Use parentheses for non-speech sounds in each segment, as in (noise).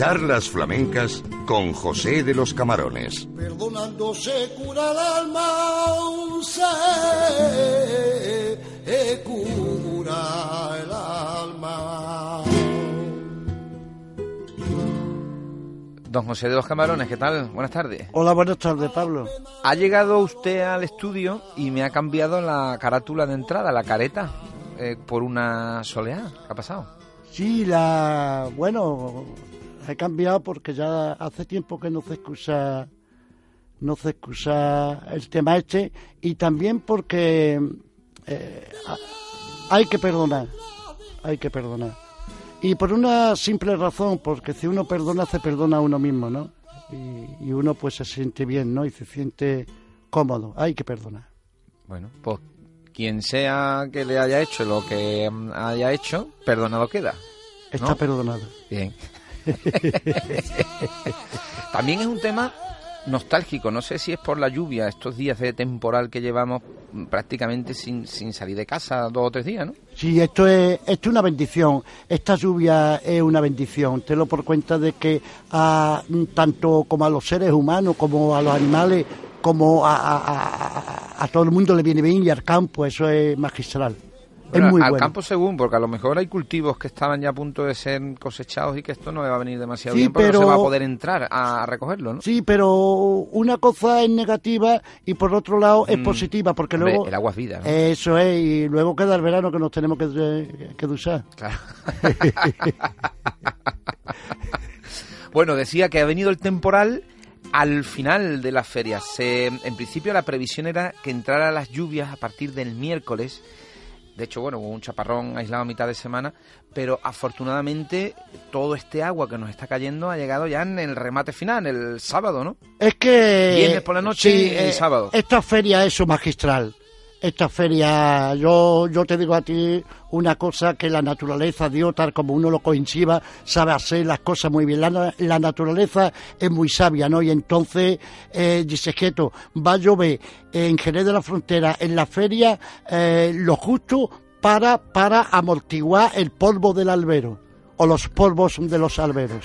Charlas flamencas con José de los Camarones. Perdonando se cura el alma, se cura el alma. Don José de los Camarones, ¿qué tal? Buenas tardes. Hola, buenas tardes, Pablo. Ha llegado usted al estudio y me ha cambiado la carátula de entrada, la careta, eh, por una soleá. ¿Qué ha pasado? Sí, la. Bueno, he cambiado porque ya hace tiempo que no se excusa. No se excusa el tema este. Y también porque. eh, hay que perdonar. Hay que perdonar. Y por una simple razón, porque si uno perdona, se perdona a uno mismo, ¿no? Y, y uno pues se siente bien, ¿no? Y se siente cómodo. Hay que perdonar. Bueno, pues quien sea que le haya hecho lo que mm, haya hecho, perdonado queda. Está perdonado. Bien. (laughs) También es un tema nostálgico. No sé si es por la lluvia, estos días de temporal que llevamos prácticamente sin, sin salir de casa dos o tres días, ¿no? Sí, esto es, esto es una bendición. Esta lluvia es una bendición. Te lo por cuenta de que a, tanto como a los seres humanos, como a los animales, como a- a todo el mundo le viene bien y al campo, eso es magistral. Bueno, es muy al bueno. campo según, porque a lo mejor hay cultivos que estaban ya a punto de ser cosechados y que esto no le va a venir demasiado Sí, bien porque no pero- se va a poder entrar a, a recogerlo, ¿no? Sí, pero una cosa es negativa y por otro lado es Mm, positiva, porque Hombre, luego... el agua es vida, ¿no? Eso es, y luego queda el verano que nos tenemos que, que usar. Claro. (laughs) bueno, decía que ha venido el temporal al final de la feria. Se, en principio la previsión era que entraran las lluvias a partir del miércoles. De hecho, bueno, hubo un chaparrón aislado a mitad de semana, pero afortunadamente todo este agua que nos está cayendo ha llegado ya en el remate final, el sábado, ¿no? Es que... Viernes por la noche y eh, sábado. Esta feria es su magistral. Esta feria, yo, yo te digo a ti una cosa que la naturaleza, Dios, tal como uno lo coincida, sabe hacer las cosas muy bien. La, la naturaleza es muy sabia, ¿no? Y entonces, eh, dice Quieto, va a llover en Jerez de la Frontera, en la feria, eh, lo justo para, para amortiguar el polvo del albero, o los polvos de los alberos.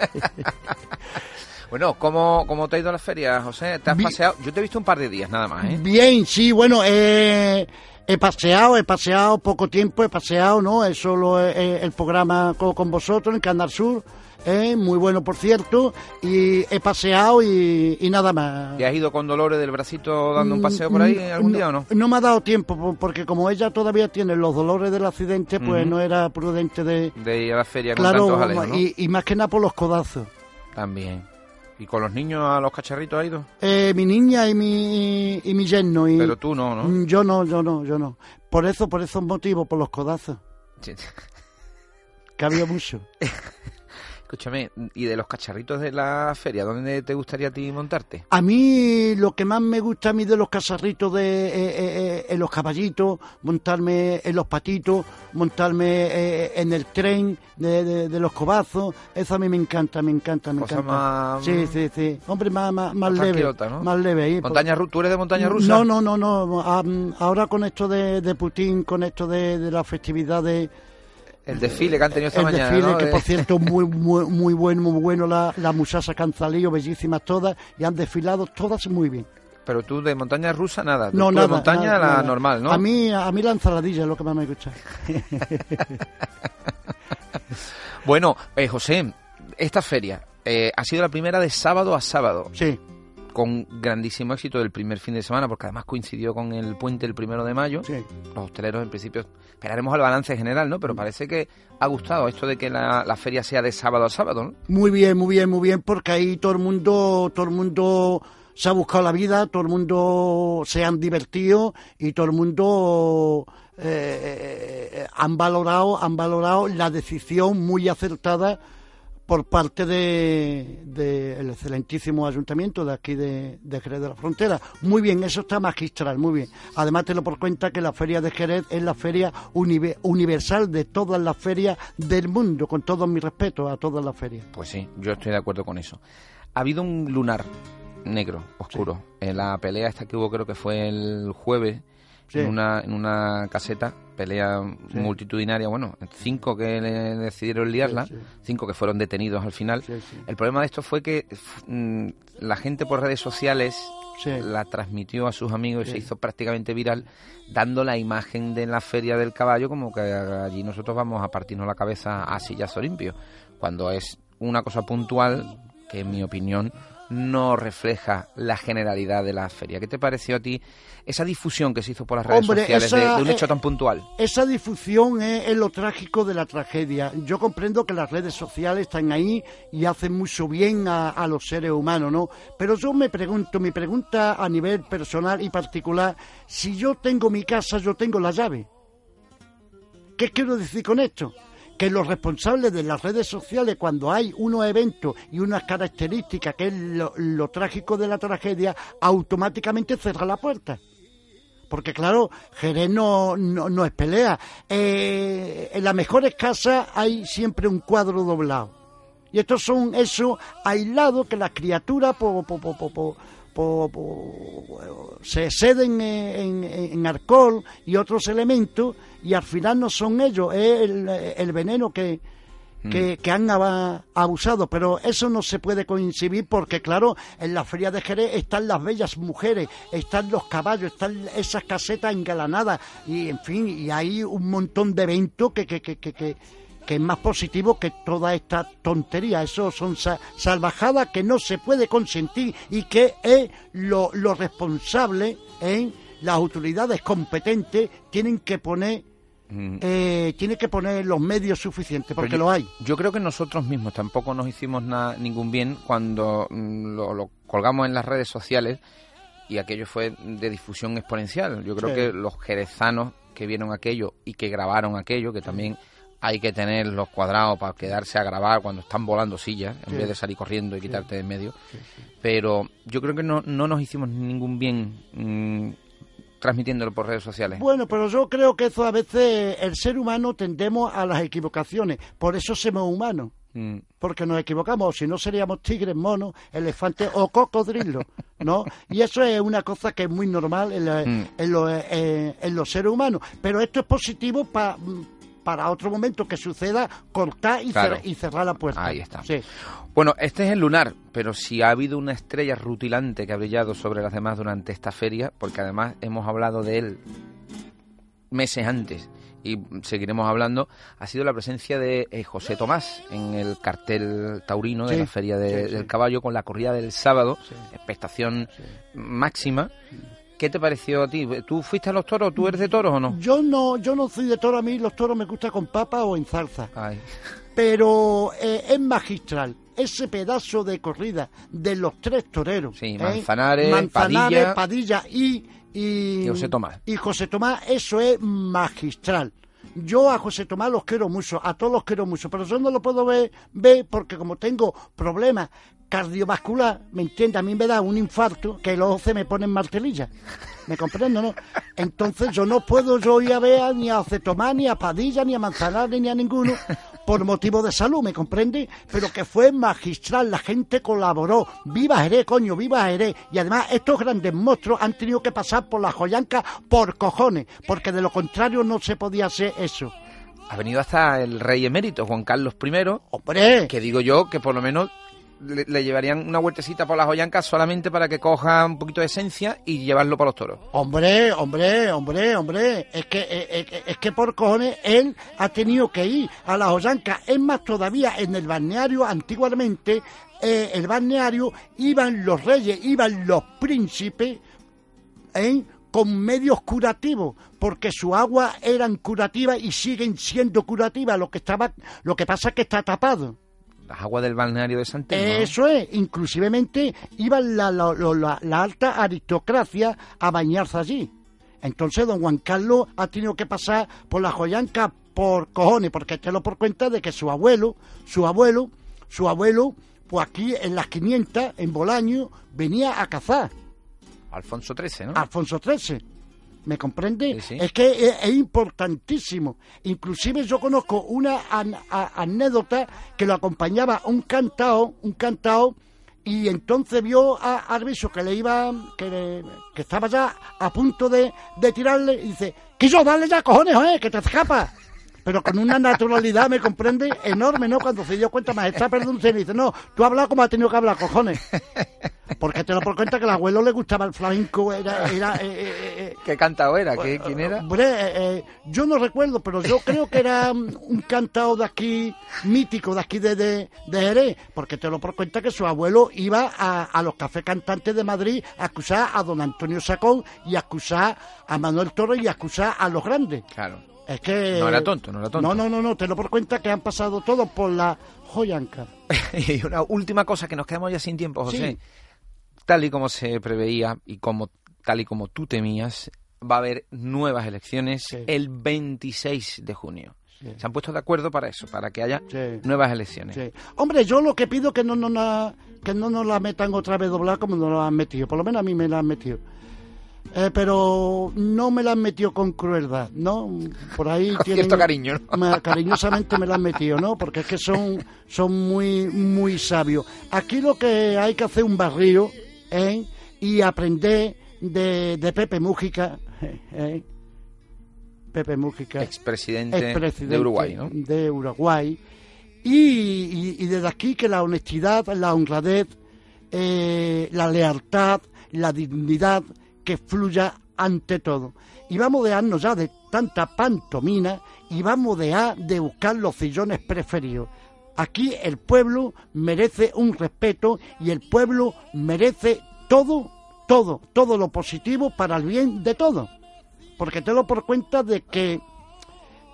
(laughs) Bueno, ¿cómo, cómo te ha ido la feria, José? ¿Te has paseado? Yo te he visto un par de días nada más, ¿eh? Bien, sí, bueno, eh, he paseado, he paseado poco tiempo, he paseado, ¿no? Es solo eh, el programa con, con vosotros en Canal Sur, eh, muy bueno, por cierto, y he paseado y, y nada más. ¿Te has ido con Dolores del bracito dando un paseo por ahí Mm, algún no, día o no? No me ha dado tiempo, po- porque como ella todavía tiene los dolores del accidente, pues no era prudente de... De ir a la feria con Claro, tantos jaleo, ¿no? y, y más que nada por los codazos. También. ¿Y con los niños a los cacharritos ha ido? Eh, mi niña y mi, y mi yerno. Y, Pero tú no, ¿no? Mm, Yo no, yo no, yo no. Por eso, por esos motivos, por los codazos, Sí. que había mucho. (laughs) Escúchame, ¿y de los cacharritos de la feria, dónde te gustaría a ti montarte? A mí lo que más me gusta a mí de los casarritos de eh, eh, eh, en los caballitos, montarme en los patitos, montarme eh, en el tren de, de- de los cobazos, eso a mí me encanta, me encanta, me Cosa encanta. más- Sí, sí, sí. Hombre, más, más, más leve, ¿no? más leve. ahí, ¿Montaña ru- ¿Tú eres de montaña rusa? No, no, no, no. Am- Ahora con esto de, de Putin, con esto de, de la festividad de El desfile que han tenido esta el mañana, desfile, ¿no? que De- por cierto muy, muy, muy bueno, muy bueno, la, la musasa bellísimas todas, y han desfilado todas muy bien. Pero tú de montaña rusa nada. No, tú nada. de montaña nada, la nada. normal, ¿no? A mí, a mí la ensaladilla es lo que más me gusta. (laughs) Bueno, eh, José, esta feria eh, ha sido la primera de sábado a sábado. Sí, con grandísimo éxito del primer fin de semana, porque además coincidió con el puente el primero de mayo. sí. Los hosteleros, en principio, esperaremos al balance general, ¿no? Pero parece que ha gustado esto de que la, la feria sea de sábado a sábado, ¿no? Muy bien, muy bien, muy bien, porque ahí todo el mundo, todo el mundo se ha buscado la vida, todo el mundo se han divertido y todo el mundo eh, han valorado, han valorado la decisión muy acertada por parte de, de el excelentísimo ayuntamiento de aquí de, de Jerez de la Frontera. Muy bien, eso está magistral, muy bien. Además te lo por cuenta que la feria de Jerez es la feria unive- universal de todas las ferias del mundo, con todo mi respeto a todas las ferias. Pues sí, yo estoy de acuerdo con eso. Ha habido un lunar negro, oscuro, en la pelea esta que hubo creo que fue el jueves en, una, en una caseta, pelea multitudinaria, bueno, cinco que le decidieron liarla, cinco que fueron detenidos al final. El problema de esto fue que mm, la gente por redes sociales la transmitió a sus amigos y se hizo prácticamente viral, dando la imagen de la feria del caballo como que allí nosotros vamos a partirnos la cabeza a sillazo limpio, cuando es una cosa puntual que en mi opinión no refleja la generalidad de la feria. ¿Qué te pareció a ti esa difusión que se hizo por las redes sociales de, un hecho tan puntual? Esa difusión es, lo trágico de la tragedia. Yo comprendo que las redes sociales están ahí y hacen mucho bien a, a los seres humanos, ¿no? Pero yo me pregunto, mi pregunta a nivel personal y particular, si yo tengo mi casa, yo tengo la llave. ¿Qué quiero decir con esto? Que los responsables de las redes sociales, cuando hay unos eventos y unas características, que es lo, trágico de la tragedia, automáticamente cierran la puerta porque claro, Jerez no, no, es pelea. Eh, en las mejores casas hay siempre un cuadro doblado. Y estos son esos aislados que las criaturas se ceden en, alcohol y otros elementos y al final no son ellos, es el, veneno que, que, mm. han abusado, pero eso no se puede coincidir porque, claro, en la feria de Jerez están las bellas mujeres, están los caballos, están esas casetas engalanadas y, en fin, y hay un montón de eventos que, que, que, que, que es más positivo que toda esta tontería. Eso son salvajadas que no se puede consentir y que es lo, lo responsable en las autoridades competentes tienen que poner mm. eh, tiene que poner los medios suficientes, porque lo hay. Yo creo que nosotros mismos tampoco nos hicimos ningún bien cuando mm, lo, colgamos en las redes sociales y aquello fue de difusión exponencial. Yo creo que los jerezanos que vieron aquello y que grabaron aquello, que también hay que tener los cuadrados para quedarse a grabar cuando están volando sillas, en vez de salir corriendo y quitarte de en medio. Pero yo creo que no, no nos hicimos ningún bien mm, transmitiéndolo por redes sociales. Bueno, pero yo creo que eso a veces el ser humano tendemos a las equivocaciones, por eso somos humanos. Mm. Porque nos equivocamos, si no seríamos tigres, monos, elefantes o cocodrilos, ¿no? Y eso es una cosa que es muy normal en, mm. eh, en los seres humanos. Pero esto es positivo para para otro momento que suceda, cortar y, cerrar la puerta. Ahí está. Bueno, este es el lunar, pero si ha habido una estrella rutilante que ha brillado sobre las demás durante esta feria, porque además hemos hablado de él meses antes y seguiremos hablando, ha sido la presencia de eh, José Tomás en el cartel taurino de la Feria del Caballo con la corrida del sábado, expectación máxima. ¿Qué te pareció a ti? ¿Tú fuiste a los toros? ¿Tú eres de toros o no? Yo no, yo no soy de toros. A mí los toros me gusta con papa o en salsa. Pero eh, es magistral ese pedazo de corrida de los tres toreros. Sí, ¿eh? Manzanares, Padilla, y, y, José Tomás. Y José Tomás, eso es magistral. Yo a José Tomás los quiero mucho, a todos los quiero mucho, pero yo no lo puedo ver, ver porque como tengo problemas cardiovascular, ¿me entiende? A mí me da un infarto que los se me ponen martelilla. ¿Me comprendo, no? Entonces yo no puedo yo ir a ver ni a Cetomás, ni a Padilla, ni a Manzanares, ni a ninguno por motivo de salud, ¿me comprende? Pero que fue magistral, la gente colaboró. ¡Viva Jerez, coño! ¡Viva Jerez! Y además estos grandes monstruos han tenido que pasar por la joyanca por cojones, porque de lo contrario no se podía hacer eso. Ha venido hasta el rey emérito, Juan Carlos I. ¡Hombre! Que digo yo que por lo menos le, llevarían una vueltecita por las joyancas solamente para que coja un poquito de esencia y llevarlo para los toros. Hombre, hombre, hombre, hombre. Es que, eh, eh, es, que por cojones él ha tenido que ir a las joyancas. Es más, todavía en el balneario antiguamente, eh, el balneario iban los reyes, iban los príncipes, con medios curativos, porque su agua eran curativas y siguen siendo curativas. Lo que estaba, lo que pasa es que está tapado las aguas del balneario de Santelmo. Eso es, inclusivemente iba la, la, alta aristocracia a bañarse allí. Entonces don Juan Carlos ha tenido que pasar por la joyanca por cojones, porque lo por cuenta de que su abuelo, su abuelo, su abuelo, pues aquí en las 500, en Bolaño, venía a cazar. Alfonso XIII, ¿no? Alfonso XIII. ¿Me comprende? Es que es, importantísimo. Inclusive yo conozco una anécdota que lo acompañaba un cantao, un cantao y entonces vio a Arbiso que le iba, que, le- que estaba ya a punto de, de tirarle y dice, quiso dale ya cojones, eh, que te escapas. Pero con una naturalidad, me comprende, enorme, ¿no? Cuando se dio cuenta, maestra, perdón, le dice, no, tú has hablado como has tenido que hablar, cojones. Porque te lo por cuenta que al abuelo le gustaba el flamenco, era, era, eh, eh, eh, ¿Qué cantado era? ¿Qué, ¿Quién era? Hombre, eh, eh, yo no recuerdo, pero yo creo que era un cantado de aquí, mítico, de aquí de, de, de Jerez, porque te lo por cuenta que su abuelo iba a, a los cafés cantantes de Madrid a acusar a don Antonio Sacón y a acusar a Manuel Torres y a acusar a los grandes. Claro. Es que... No era tonto, no era tonto. No, no, no, no, te lo por cuenta que han pasado todos por la joyanca. (laughs) y una última cosa que nos quedamos ya sin tiempo, José. Sí. Tal y como se preveía y como tal y como tú temías, va a haber nuevas elecciones Sí. el 26 de junio. Sí. Se han puesto de acuerdo para eso, para que haya Sí. nuevas elecciones. Sí. Hombre, yo lo que pido que no nos la, que no nos la metan otra vez doblada como nos la han metido. Por lo menos a mí me la han metido. Eh, pero no me la han metido con crueldad, ¿no? Por ahí (laughs) Con tienen... cierto cariño, ¿no? me- cariñosamente me la han metido, ¿no? Porque es que son, son muy, muy sabios. Aquí lo que hay que hacer un barrio, ¿eh? Y aprender de, de Pepe Mújica, (laughs) ¿eh? Pepe Mújica Expresidente expresidente de Uruguay, ¿no? de Uruguay. Y, y- y desde aquí que la honestidad, la honradez, eh, la lealtad, la dignidad que fluya ante todo. Y vamos a dejarnos ya de tanta pantomina y vamos a de buscar los sillones preferidos. Aquí el pueblo merece un respeto y el pueblo merece todo, todo, todo lo positivo para el bien de todos porque te lo por cuenta de que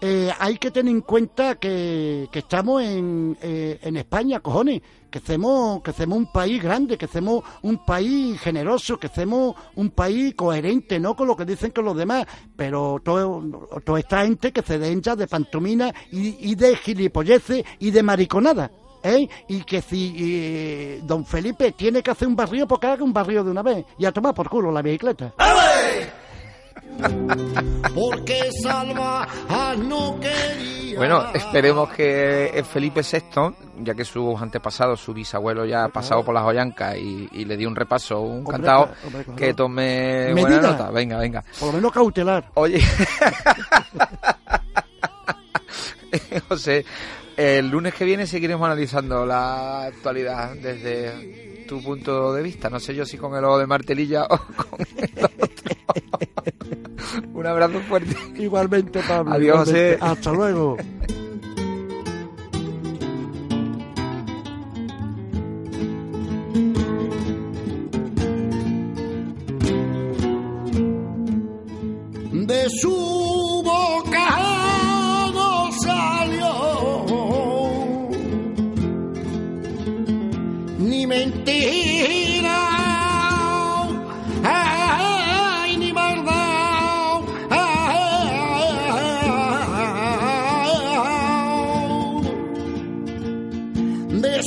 eh, hay que tener en cuenta que, que estamos en, eh, en España, cojones, que hacemos, que hacemos un país grande, que hacemos un país generoso, que hacemos un país coherente, no con lo que dicen que los demás, pero todo, toda esta gente que se den ya de pantomina y, y de gilipolleces y de mariconada. ¿Eh? Y que si eh, don Felipe tiene que hacer un barrio, pues que haga un barrio de una vez. Y a tomar por culo la bicicleta. Porque Salva no quería. Bueno, esperemos que el Felipe VI, ya que sus antepasados, su bisabuelo ya ha pasado por las Joyancas y, y le dio un repaso, un Hombre, cantado, claro, hombre, claro. que tome Medida. buena nota. Venga, venga. Por lo menos cautelar. Oye, (laughs) José, el lunes que viene seguiremos analizando la actualidad desde tu punto de vista. No sé yo si con el ojo de martelilla o (laughs) con el. Un abrazo fuerte. Igualmente, Pablo. Adiós, igualmente. Hasta luego.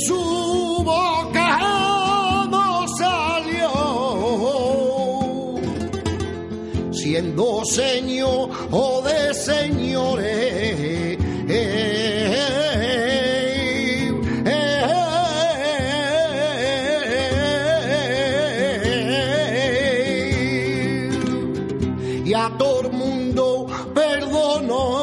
su boca no salió, siendo señor o de señores. y a todo el mundo perdonó.